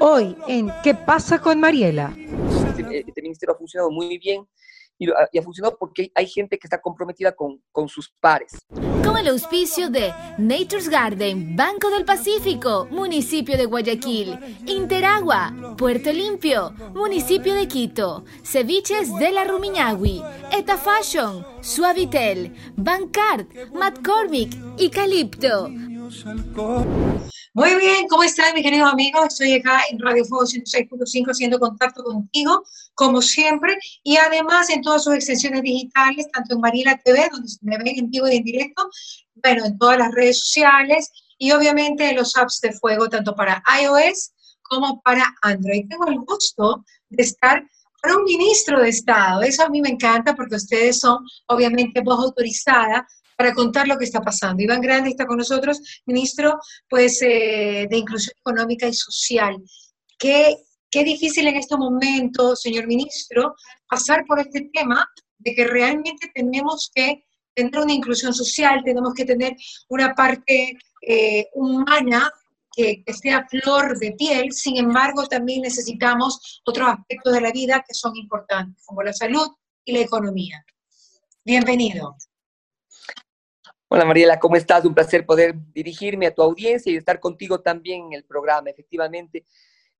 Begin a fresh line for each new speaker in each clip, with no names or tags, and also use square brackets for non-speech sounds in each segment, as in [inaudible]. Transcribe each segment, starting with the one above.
Hoy en ¿Qué pasa con Mariela?
Este, este, ministerio ha funcionado muy bien y, ha funcionado porque hay gente que está comprometida con, con sus pares.
Con el auspicio de Nature's Garden, Banco del Pacífico, municipio de Guayaquil, Interagua, Puerto Limpio, municipio de Quito, Ceviches de la Rumiñahui, Eta Fashion, Suavitel, Bancard, McCormick y Calipto.
Muy bien, ¿cómo están mis queridos amigos? Estoy acá en Radio Fuego 106.5 haciendo contacto contigo, como siempre, y además en todas sus extensiones digitales, tanto en Mariela TV, donde me ven en vivo y en directo, bueno, en todas las redes sociales, y obviamente en los apps de Fuego, tanto para iOS como para Android. Tengo el gusto de estar con un ministro de Estado. Eso a mí me encanta porque ustedes son obviamente voz autorizada para contar lo que está pasando. Iván Grande está con nosotros, ministro pues, eh, de Inclusión Económica y Social. Qué, qué difícil en este momento, señor ministro, pasar por este tema de que realmente tenemos que tener una inclusión social, tenemos que tener una parte eh, humana que, que sea flor de piel, sin embargo también necesitamos otros aspectos de la vida que son importantes, como la salud y la economía. Bienvenido.
Hola Mariela, ¿cómo estás? Un placer poder dirigirme a tu audiencia y estar contigo también en el programa, efectivamente.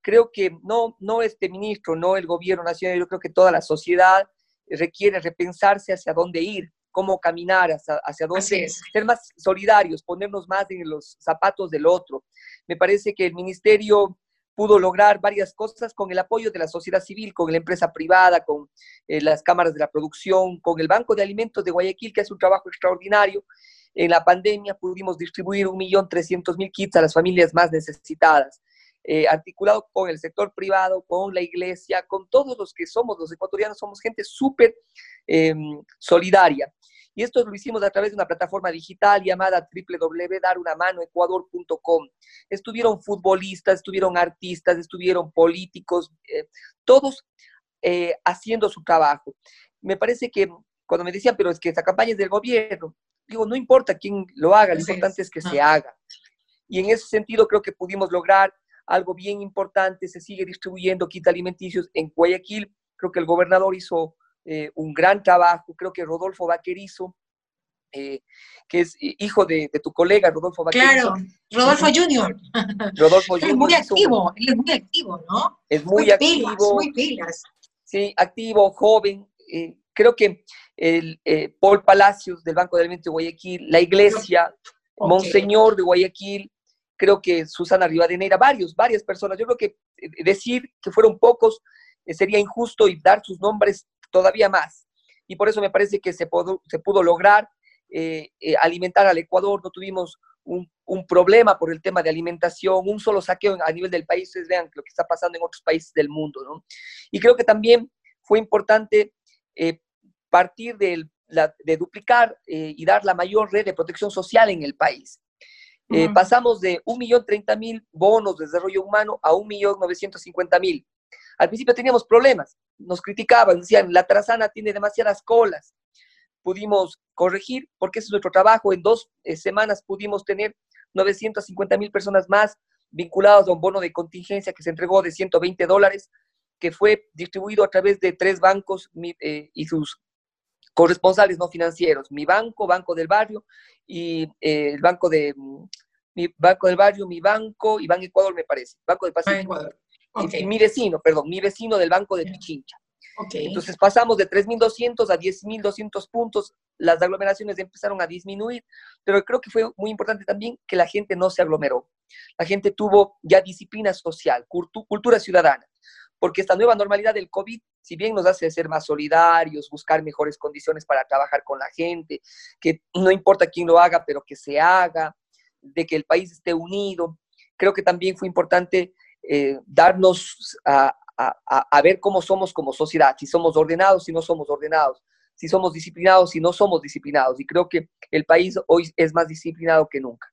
Creo que no, no este ministro, no el gobierno nacional, yo creo que toda la sociedad requiere repensarse hacia dónde ir, cómo caminar, hacia, hacia dónde ser más solidarios, ponernos más en los zapatos del otro. Me parece que el ministerio pudo lograr varias cosas con el apoyo de la sociedad civil, con la empresa privada, con eh, las cámaras de la producción, con el Banco de Alimentos de Guayaquil, que hace un trabajo extraordinario. En la pandemia pudimos distribuir 1.300.000 kits a las familias más necesitadas, eh, articulado con el sector privado, con la iglesia, con todos los que somos, los ecuatorianos, somos gente súper em, solidaria. Y esto lo hicimos a través de una plataforma digital llamada www.darunamanoecuador.com. Estuvieron futbolistas, estuvieron artistas, estuvieron políticos, eh, todos eh, haciendo su trabajo. Me parece que cuando me decían, pero es que esta campaña es del gobierno, digo, no importa quién lo haga, lo importante es que se haga. Y en ese sentido creo que pudimos lograr algo bien importante, se sigue distribuyendo kits alimenticios en Guayaquil, creo que el gobernador hizo eh, un gran trabajo. Creo que Rodolfo Vaquerizo, eh, que es hijo de, tu colega Rodolfo
Vaquerizo. Claro, Rodolfo Junior.
Rodolfo Junior.
Es muy activo, él es muy activo, ¿no?
Es muy, activo. muy pilas. Sí, activo, joven. Eh, creo que el, Paul Palacios del Banco de Alimentos de Guayaquil, la iglesia, Monseñor de Guayaquil, creo que Susana Rivadeneira, varios, varias personas. Yo creo que decir que fueron pocos sería injusto y dar sus nombres todavía más. Y por eso me parece que se pudo, se pudo lograr eh, eh, alimentar al Ecuador, no tuvimos un, problema por el tema de alimentación, un solo saqueo a nivel del país, ustedes vean lo que está pasando en otros países del mundo. ¿no? Y creo que también fue importante eh, partir de, de duplicar y dar la mayor red de protección social en el país. Pasamos de 1.030.000 bonos de desarrollo humano a 1.950.000. Al principio teníamos problemas, nos criticaban, decían, la trazana tiene demasiadas colas. Pudimos corregir, porque ese es nuestro trabajo. En dos eh, semanas pudimos tener 950 mil personas más vinculadas a un bono de contingencia que se entregó de 120 dólares, que fue distribuido a través de tres bancos eh, y sus corresponsales no financieros, mi banco, Banco del Barrio y eh, el Banco de mi Banco del Barrio, mi banco y Banco Ecuador me parece, Banco del Pacífico. Mi vecino, perdón, mi vecino del Banco de Pichincha. Entonces pasamos de 3.200 a 10.200 puntos, las aglomeraciones empezaron a disminuir, pero creo que fue muy importante también que la gente no se aglomeró. La gente tuvo ya disciplina social, cultura ciudadana, porque esta nueva normalidad del COVID, si bien nos hace ser más solidarios, buscar mejores condiciones para trabajar con la gente, que no importa quién lo haga, pero que se haga, de que el país esté unido, creo que también fue importante eh, darnos a, ver cómo somos como sociedad, si somos ordenados, si no somos ordenados, si somos disciplinados, si no somos disciplinados. Y creo que el país hoy es más disciplinado que nunca.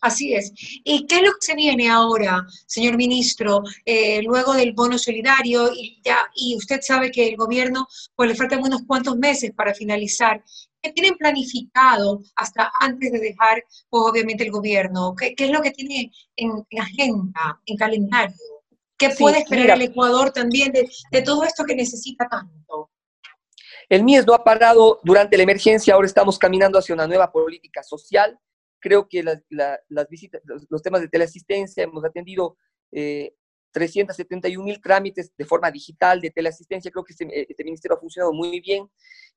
Así es. ¿Y qué es lo que se viene ahora, señor ministro, eh, luego del bono solidario? Y, ya, y usted sabe que el gobierno pues, le faltan unos cuantos meses para finalizar ¿Qué tienen planificado hasta antes de dejar, pues, obviamente, el gobierno? ¿Qué, es lo que tiene en, agenda, en calendario? ¿Qué puede esperar el Ecuador también de, de todo esto que necesita tanto?
El MIES no ha parado durante la emergencia, ahora estamos caminando hacia una nueva política social. Creo que las visitas, los, temas de teleasistencia, hemos atendido eh, 371 mil trámites de forma digital de teleasistencia. Creo que este, este ministerio ha funcionado muy bien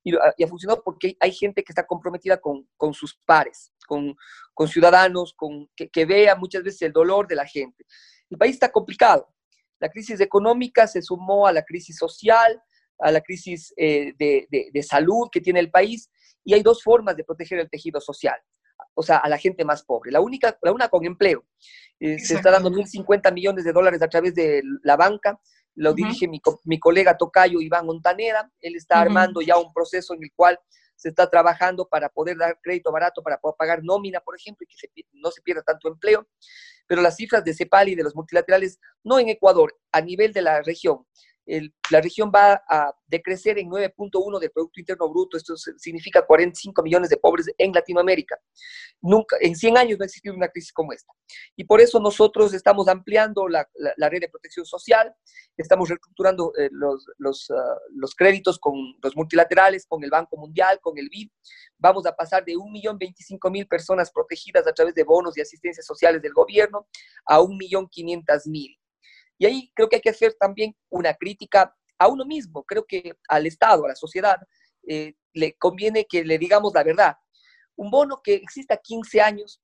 y, ha funcionado porque hay gente que está comprometida con, con sus pares, con, con ciudadanos, con, que, que vea muchas veces el dolor de la gente. El país está complicado. La crisis económica se sumó a la crisis social, a la crisis eh, de, salud que tiene el país y hay dos formas de proteger el tejido social, o sea, a la gente más pobre. La, única, la una con empleo. Eh, se está dando 1.050 millones de dólares a través de la banca, lo dirige mi, mi, colega Tocayo Iván Montanera, él está armando ya un proceso en el cual se está trabajando para poder dar crédito barato, para poder pagar nómina, por ejemplo, y que no se pierda tanto empleo. Pero las cifras de CEPAL y de los multilaterales, no en Ecuador, a nivel de la región, la región va a decrecer en 9.1 del Producto Interno Bruto, esto significa 45 millones de pobres en Latinoamérica. Nunca, en 100 años no ha existido una crisis como esta. Y por eso nosotros estamos ampliando la, red de protección social, estamos reestructurando eh, los, ah, los, créditos con los multilaterales, con el Banco Mundial, con el BID. Vamos a pasar de 1.025.000 personas protegidas a través de bonos y asistencias sociales del gobierno a 1.500.000. Y ahí creo que hay que hacer también una crítica a uno mismo. Creo que al Estado, a la sociedad, eh, le conviene que le digamos la verdad. Un bono que exista 15 años,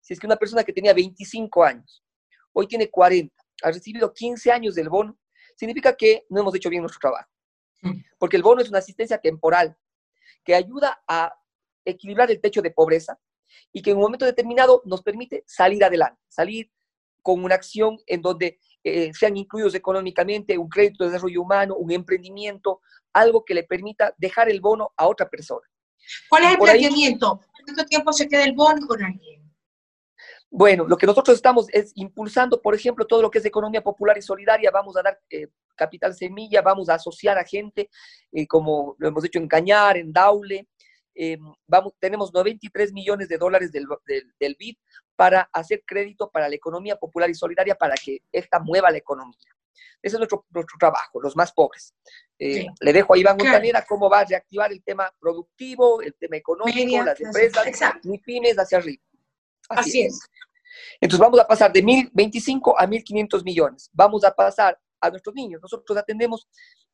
si es que una persona que tenía 25 años, hoy tiene 40, ha recibido 15 años del bono, significa que no hemos hecho bien nuestro trabajo. Mm. Porque el bono es una asistencia temporal que ayuda a equilibrar el techo de pobreza y que en un momento determinado nos permite salir adelante, salir con una acción en donde eh, sean incluidos económicamente, un crédito de desarrollo humano, un emprendimiento, algo que le permita dejar el bono a otra persona.
¿Cuál es el planteamiento? ¿Cuánto tiempo se queda el bono con alguien?
Bueno, lo que nosotros estamos es impulsando, por ejemplo, todo lo que es economía popular y solidaria. Vamos a dar eh, capital semilla, vamos a asociar a gente, eh, como lo hemos hecho en Cañar, en Daule, Em, vamos, tenemos 93 millones de dólares del, del, BID para hacer crédito para la economía popular y solidaria para que esta mueva la economía. Ese es nuestro, nuestro trabajo, los más pobres. Eh, le dejo a Iván Montanera cómo va a reactivar el tema productivo, el tema económico, las empresas, ni pymes hacia arriba.
Así, es.
Entonces vamos a pasar de 1.025 a 1.500 millones. Vamos a pasar a nuestros niños. Nosotros atendemos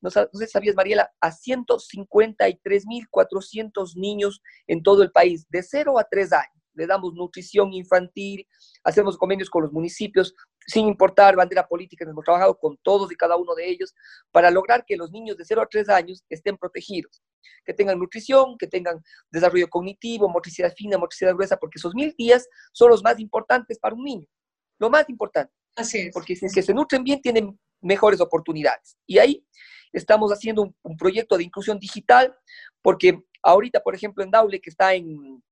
no, sé si sabías, Mariela, a 153.400 niños en todo el país, de 0 a 3 años. Le damos nutrición infantil, hacemos convenios con los municipios, sin importar bandera política, hemos trabajado con todos y cada uno de ellos para lograr que los niños de 0 a 3 años estén protegidos, que tengan nutrición, que tengan desarrollo cognitivo, motricidad fina, motricidad gruesa, porque esos mil días son los más importantes para un niño, lo más importante.
Así es.
Porque si es que se nutren bien, tienen mejores oportunidades. Y ahí estamos haciendo un, proyecto de inclusión digital, porque ahorita, por ejemplo, en Daule, que está en,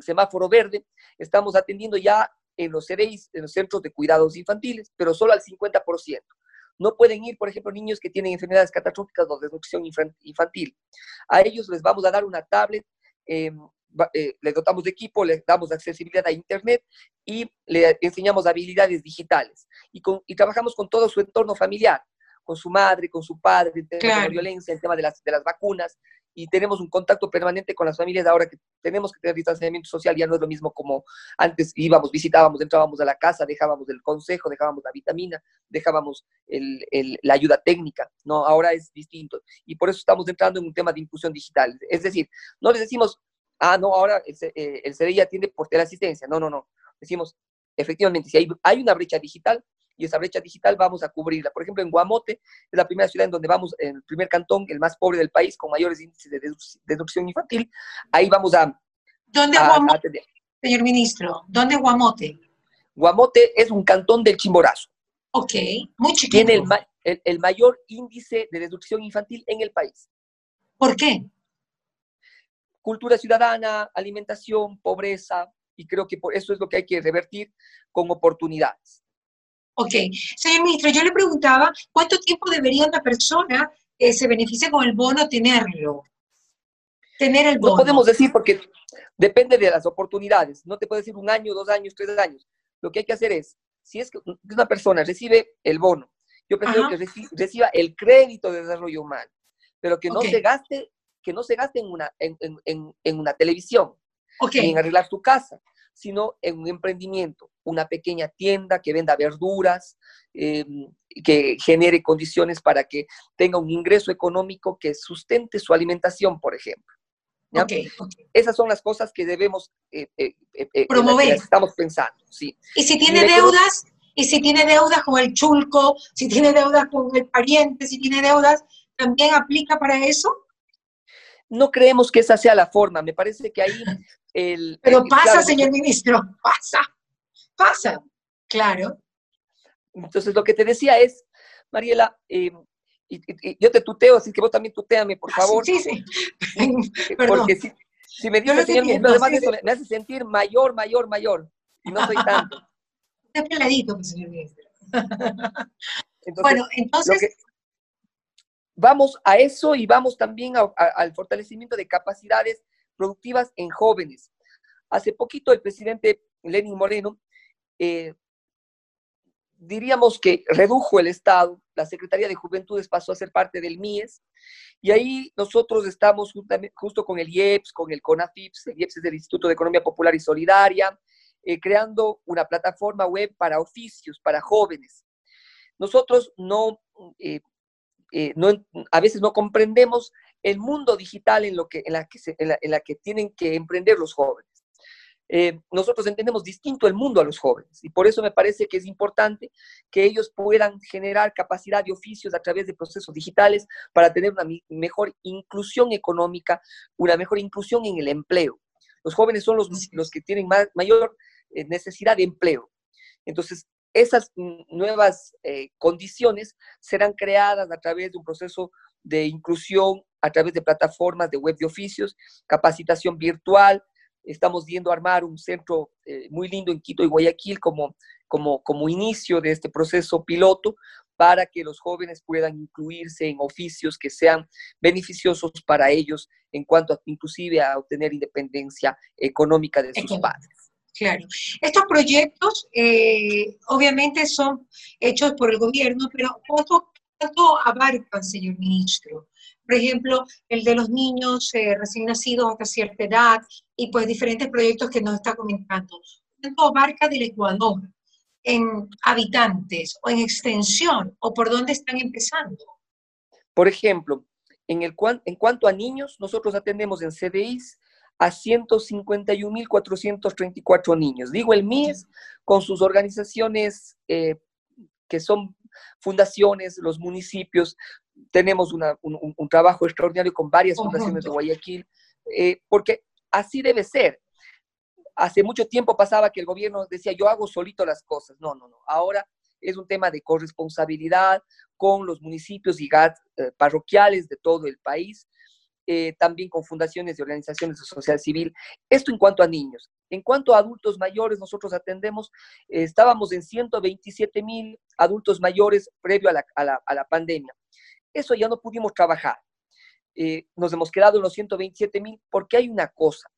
semáforo verde, estamos atendiendo ya en los CDIs, en los centros de cuidados infantiles, pero solo al 50%. No pueden ir, por ejemplo, niños que tienen enfermedades catastróficas o desnutrición infantil. A ellos les vamos a dar una tablet, em, eh, les dotamos de equipo, les damos accesibilidad a Internet y le enseñamos habilidades digitales. Y, y trabajamos con todo su entorno familiar con su madre, con su padre, en tema de la violencia, en tema de las, de las vacunas, y tenemos un contacto permanente con las familias ahora que tenemos que tener distanciamiento social, ya no es lo mismo como antes íbamos, visitábamos, entrábamos a la casa, dejábamos el consejo, dejábamos la vitamina, dejábamos el, el, la ayuda técnica, ¿no? Ahora es distinto. Y por eso estamos entrando en un tema de inclusión digital. Es decir, no les decimos, ah, no, ahora el, eh, el CDI atiende por teleasistencia. No, no, no. Decimos, efectivamente, si hay, hay una brecha digital, y esa brecha digital vamos a cubrirla. Por ejemplo, en Guamote es la primera ciudad en donde vamos, en el primer cantón, el más pobre del país, con mayores índices de deducción infantil. Ahí vamos a...
¿Dónde Guamote, señor ministro? ¿Dónde Guamote?
Guamote es un cantón del Chimborazo.
Ok, muy chiquito.
Tiene el, el mayor índice de deducción infantil en el país.
¿Por qué?
Cultura ciudadana, alimentación, pobreza, y creo que por eso es lo que hay que revertir con oportunidades.
Ok. Señor ministro, yo le preguntaba cuánto tiempo debería una persona que se beneficie con el bono tenerlo. tener el bono?
No podemos decir porque depende de las oportunidades. No te puedo decir un año, dos años, tres años. Lo que hay que hacer es, si es que una persona recibe el bono, yo prefiero que reciba el crédito de desarrollo humano, pero que no se gaste, que no se gaste en una, en, en, en una televisión, ni en arreglar tu casa, sino en un emprendimiento, una pequeña tienda que venda verduras, eh, que genere condiciones para que tenga un ingreso económico que sustente su alimentación, por ejemplo. Esas son las cosas que debemos eh, eh,
promover.
estamos pensando, sí.
Y si tiene deudas, y si tiene deudas con el chulco, si tiene deudas con el pariente, si tiene deudas, ¿también aplica para eso?
No creemos que esa sea la forma. Me parece que ahí el...
Pero pasa, señor ministro, pasa, pasa, claro.
Entonces, lo que te decía es, Mariela, em, y, yo te tuteo, así que vos también tuteame, por ah, favor.
Sí, sí. [laughs]
Porque si, si me dices, señor ministro, además de eso, me, hace sentir mayor, mayor, mayor, y no soy tanto. [laughs]
Está peladito, señor ministro. [laughs] bueno, entonces...
vamos a eso y vamos también al fortalecimiento de capacidades productivas en jóvenes. Hace poquito el presidente Lenin Moreno eh, diríamos que redujo el Estado, la Secretaría de Juventudes pasó a ser parte del MIES, y ahí nosotros estamos justo con el IEPS, con el CONAFIPS, el IEPS es del Instituto de Economía Popular y Solidaria, eh, creando una plataforma web para oficios, para jóvenes. Nosotros no, eh, eh, no a veces no comprendemos el mundo digital en, lo que, en, la que en la que tienen que emprender los jóvenes. Eh, nosotros entendemos distinto el mundo a los jóvenes y por eso me parece que es importante que ellos puedan generar capacidad de oficios a través de procesos digitales para tener una mejor inclusión económica, una mejor inclusión en el empleo. Los jóvenes son los, los que tienen mayor eh, necesidad de empleo. Entonces, esas nuevas eh, condiciones serán creadas a través de un proceso de inclusión, a través de plataformas de web de oficios, capacitación virtual, Estamos viendo armar un centro eh, muy lindo en Quito y Guayaquil como, como, como inicio de este proceso piloto para que los jóvenes puedan incluirse en oficios que sean beneficiosos para ellos en cuanto a, inclusive a obtener independencia económica de sus padres.
Claro. Estos proyectos eh, obviamente son hechos por el gobierno, pero ¿cuánto, ¿cuánto abarcan, señor ministro? por ejemplo, el de los niños eh, recién nacidos hasta cierta edad y pues diferentes proyectos que nos está comentando. ¿Cuánto abarca del Ecuador en habitantes o en extensión o por dónde están empezando?
Por ejemplo, en, el, en cuanto a niños, nosotros atendemos en CDIs a 151.434 niños. Digo el MIES con sus organizaciones eh, que son fundaciones, los municipios, tenemos un, trabajo extraordinario con varias fundaciones de Guayaquil, eh, porque así debe ser. Hace mucho tiempo pasaba que el gobierno decía, yo hago solito las cosas. No, no, no. Ahora es un tema de corresponsabilidad con los municipios y GAT eh, parroquiales de todo el país, eh, también con fundaciones y organizaciones de sociedad civil. Esto en cuanto a niños. En cuanto a adultos mayores, nosotros atendemos, estábamos en 127 mil adultos mayores previo a la, a la pandemia. Eso ya no pudimos trabajar. Eh, nos hemos quedado en los 127 mil porque hay una cosa.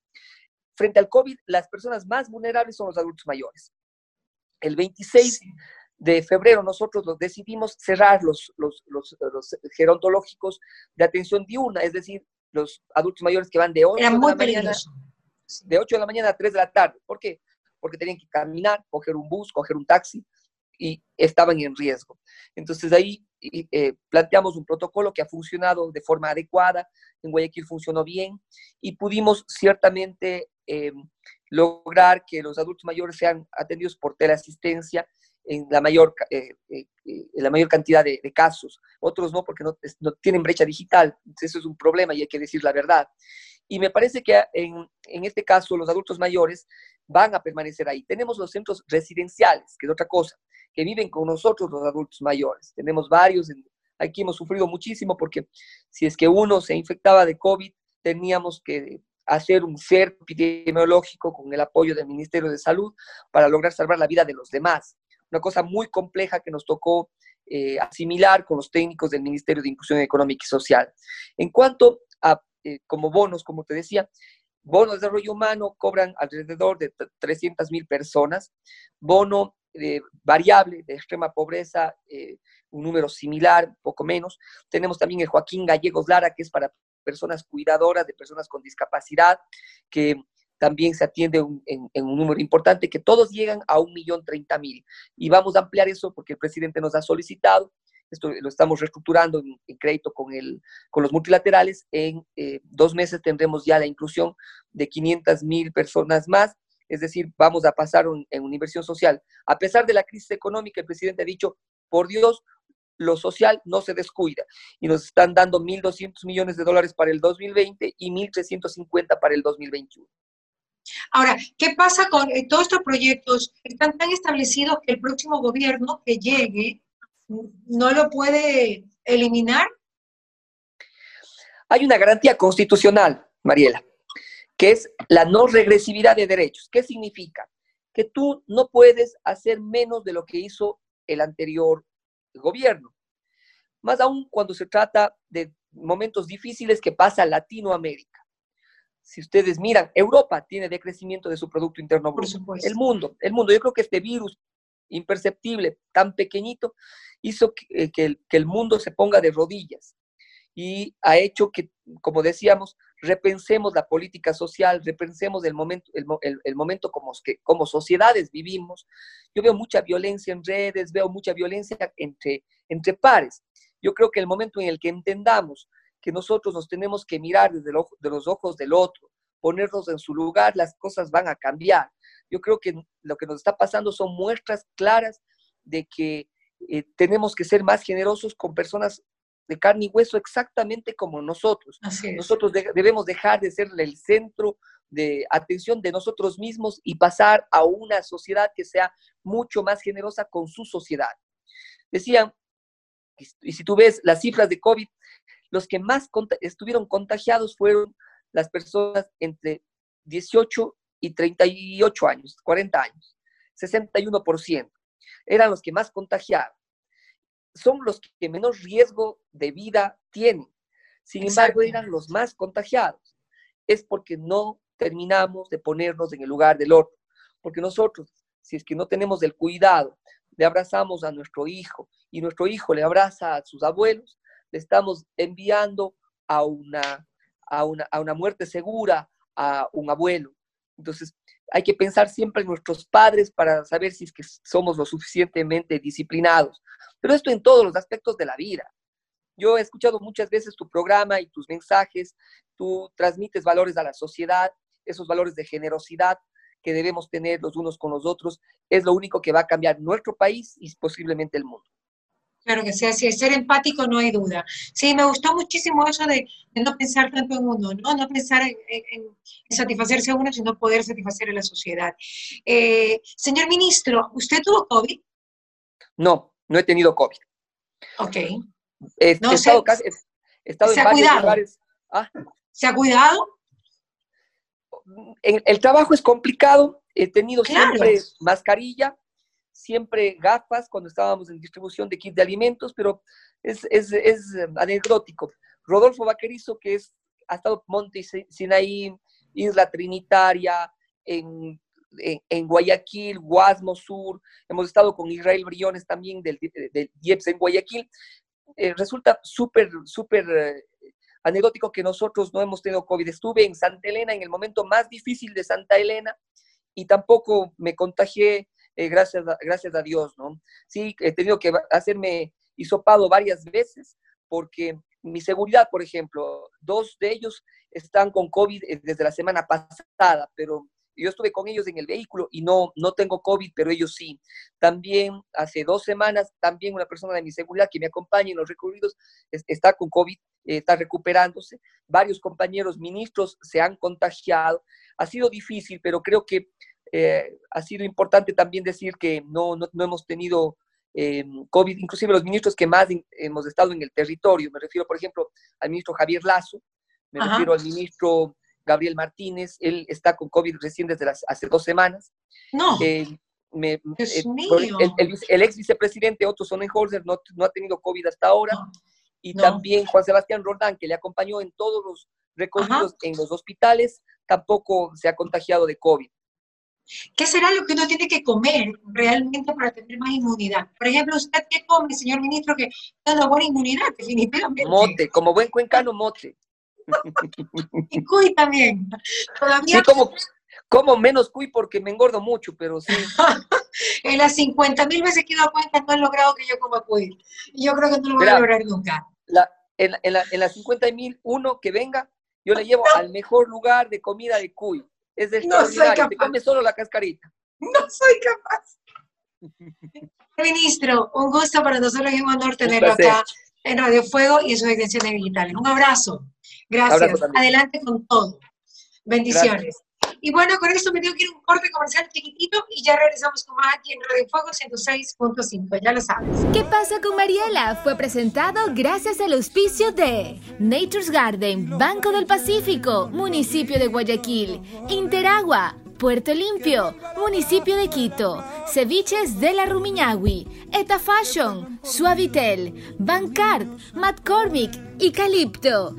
Frente al COVID, las personas más vulnerables son los adultos mayores. El 26 de febrero nosotros decidimos cerrar los, los, los, gerontológicos de atención diurna, es decir, los adultos mayores que van de 8 de la mañana de 8 de la mañana a 3 de la tarde. ¿Por qué? Porque tenían que caminar, coger un bus, coger un taxi y estaban en riesgo. Entonces ahí eh, planteamos un protocolo que ha funcionado de forma adecuada, en Guayaquil funcionó bien y pudimos ciertamente eh, lograr que los adultos mayores sean atendidos por teleasistencia en la mayor, eh, en la mayor cantidad de, casos. Otros no, porque no, no, tienen brecha digital. eso es un problema y hay que decir la verdad. Y me parece que en, en este caso los adultos mayores van a permanecer ahí. Tenemos los centros residenciales, que es otra cosa que viven con nosotros los adultos mayores. Tenemos varios, aquí hemos sufrido muchísimo porque si es que uno se infectaba de COVID, teníamos que hacer un CERP epidemiológico con el apoyo del Ministerio de Salud para lograr salvar la vida de los demás. Una cosa muy compleja que nos tocó eh, asimilar con los técnicos del Ministerio de Inclusión Económica y Social. En cuanto a como bonos, como te decía, bono de desarrollo humano cobran alrededor de 300 mil personas, bono variable de extrema pobreza, un número similar, poco menos. Tenemos también el Joaquín Gallegos Lara, que es para personas cuidadoras de personas con discapacidad, que también se atiende en, un número importante, que todos llegan a un millón treinta mil. Y vamos a ampliar eso porque el presidente nos ha solicitado, esto lo estamos reestructurando en, crédito con, el, con los multilaterales, en eh, dos meses tendremos ya la inclusión de 500 mil personas más, es decir, vamos a pasar en una inversión social. A pesar de la crisis económica, el presidente ha dicho, por Dios, lo social no se descuida y nos están dando 1.200 millones de dólares para el 2020 y 1.350 para el 2021.
Ahora, ¿qué pasa con eh, todos estos proyectos? Están tan establecidos que el próximo gobierno que llegue no lo puede eliminar.
Hay una garantía constitucional, Mariela, que es la no regresividad de derechos. ¿Qué significa? Que tú no puedes hacer menos de lo que hizo el anterior gobierno. Más aún cuando se trata de momentos difíciles que pasa Latinoamérica. Si ustedes miran, Europa tiene decrecimiento de su Producto Interno Bruto. El mundo, el mundo. Yo creo que este virus imperceptible, tan pequeñito, hizo que, eh, el, que el mundo se ponga de rodillas y ha hecho que, como decíamos, repensemos la política social, repensemos el momento, el, momento como, que, como sociedades vivimos. Yo veo mucha violencia en redes, veo mucha violencia entre, entre pares. Yo creo que el momento en el que entendamos que nosotros nos tenemos que mirar desde de los ojos del otro, ponernos en su lugar, las cosas van a cambiar. Yo creo que lo que nos está pasando son muestras claras de que eh, tenemos que ser más generosos con personas de carne y hueso exactamente como nosotros. Nosotros debemos dejar de ser el centro de atención de nosotros mismos y pasar a una sociedad que sea mucho más generosa con su sociedad. Decían, y si tú ves las cifras de COVID, los que más estuvieron contagiados fueron las personas entre 18 y 38 años, 40 años, 61%. Eran los que más contagiaron son los que menos riesgo de vida tienen. Sin embargo, eran los más contagiados. Es porque no terminamos de ponernos en el lugar del otro. Porque nosotros, si es que no tenemos el cuidado, le abrazamos a nuestro hijo y nuestro hijo le abraza a sus abuelos, le estamos enviando a una, a una, a una muerte segura a un abuelo. Entonces, hay que pensar siempre en nuestros padres para saber si es que somos lo suficientemente disciplinados. Pero esto en todos los aspectos de la vida. Yo he escuchado muchas veces tu programa y tus mensajes, tú transmites valores a la sociedad, esos valores de generosidad que debemos tener los unos con los otros, es lo único que va a cambiar nuestro país y posiblemente el mundo.
Claro que sí, así es, ser empático no hay duda. Sí, me gustó muchísimo eso de, no pensar tanto en uno, no, no pensar en, satisfacerse a uno, sino poder satisfacer a la sociedad. Eh, señor ministro, ¿usted tuvo COVID?
No, no he tenido COVID.
Ok.
He, no, estado, se, casi, estado en varios cuidado. lugares.
¿Ah? ¿Se ha cuidado?
el trabajo es complicado, he tenido siempre mascarilla, siempre gafas cuando estábamos en distribución de kits de alimentos, pero es, es, es eh, anecdótico. Rodolfo Vaquerizo, que es, ha estado Monte Sinaí, Isla Trinitaria, en, en, Guayaquil, Guasmo Sur, hemos estado con Israel Briones también del, del IEPS en Guayaquil. Eh, resulta súper, súper eh, anecdótico que nosotros no hemos tenido COVID. Estuve en Santa Elena en el momento más difícil de Santa Elena y tampoco me contagié eh, gracias, a, gracias a Dios, ¿no? Sí, he tenido que hacerme hisopado varias veces porque mi seguridad, por ejemplo, dos de ellos están con COVID eh, desde la semana pasada, pero yo estuve con ellos en el vehículo y no, no tengo COVID, pero ellos sí. También hace dos semanas, también una persona de mi seguridad que me acompaña en los recorridos está con COVID, eh, está recuperándose. Varios compañeros ministros se han contagiado. Ha sido difícil, pero creo que eh, ha sido importante también decir que no, no, hemos tenido eh, COVID, inclusive los ministros que más hemos estado en el territorio. Me refiero, por ejemplo, al ministro Javier Lazo, me refiero al ministro Gabriel Martínez, él está con COVID recién desde las, hace dos semanas.
No.
Eh, el, ex vicepresidente Otto Sonnenholzer no, no ha tenido COVID hasta ahora. Y también Juan Sebastián Roldán, que le acompañó en todos los recorridos en los hospitales, tampoco se ha contagiado de COVID.
¿Qué será lo que uno tiene que comer realmente para tener más inmunidad? Por ejemplo, ¿usted qué come, señor ministro, que tiene una buena inmunidad, definitivamente?
Mote, como buen cuencano, mote.
y cuy también.
Sí, como, como menos cuy porque me engordo mucho, pero sí. [laughs]
en las 50 mil veces que he dado cuenta no he logrado que yo coma cuy. Yo creo que no lo voy a lograr nunca.
La, en, en, en las 50 mil, uno que venga, yo le llevo al mejor lugar de comida de cuy es extraordinario, te come solo la cascarita.
No soy capaz. [laughs] Ministro, un gusto para nosotros y un honor tenerlo acá en Radio Fuego y en sus extensiones digitales. Un abrazo. Gracias. Adelante con todo. Bendiciones. Y bueno, con esto me tengo que ir un corte comercial chiquitito y ya regresamos con más aquí en Radio Fuego 106.5, ya lo sabes.
¿Qué pasa con Mariela? Fue presentado gracias al auspicio de Nature's Garden, Banco del Pacífico, Municipio de Guayaquil, Interagua, Puerto Limpio, Municipio de Quito, Ceviches de la Rumiñahui, Eta Fashion, Suavitel, Bancard, McCormick y Calipto.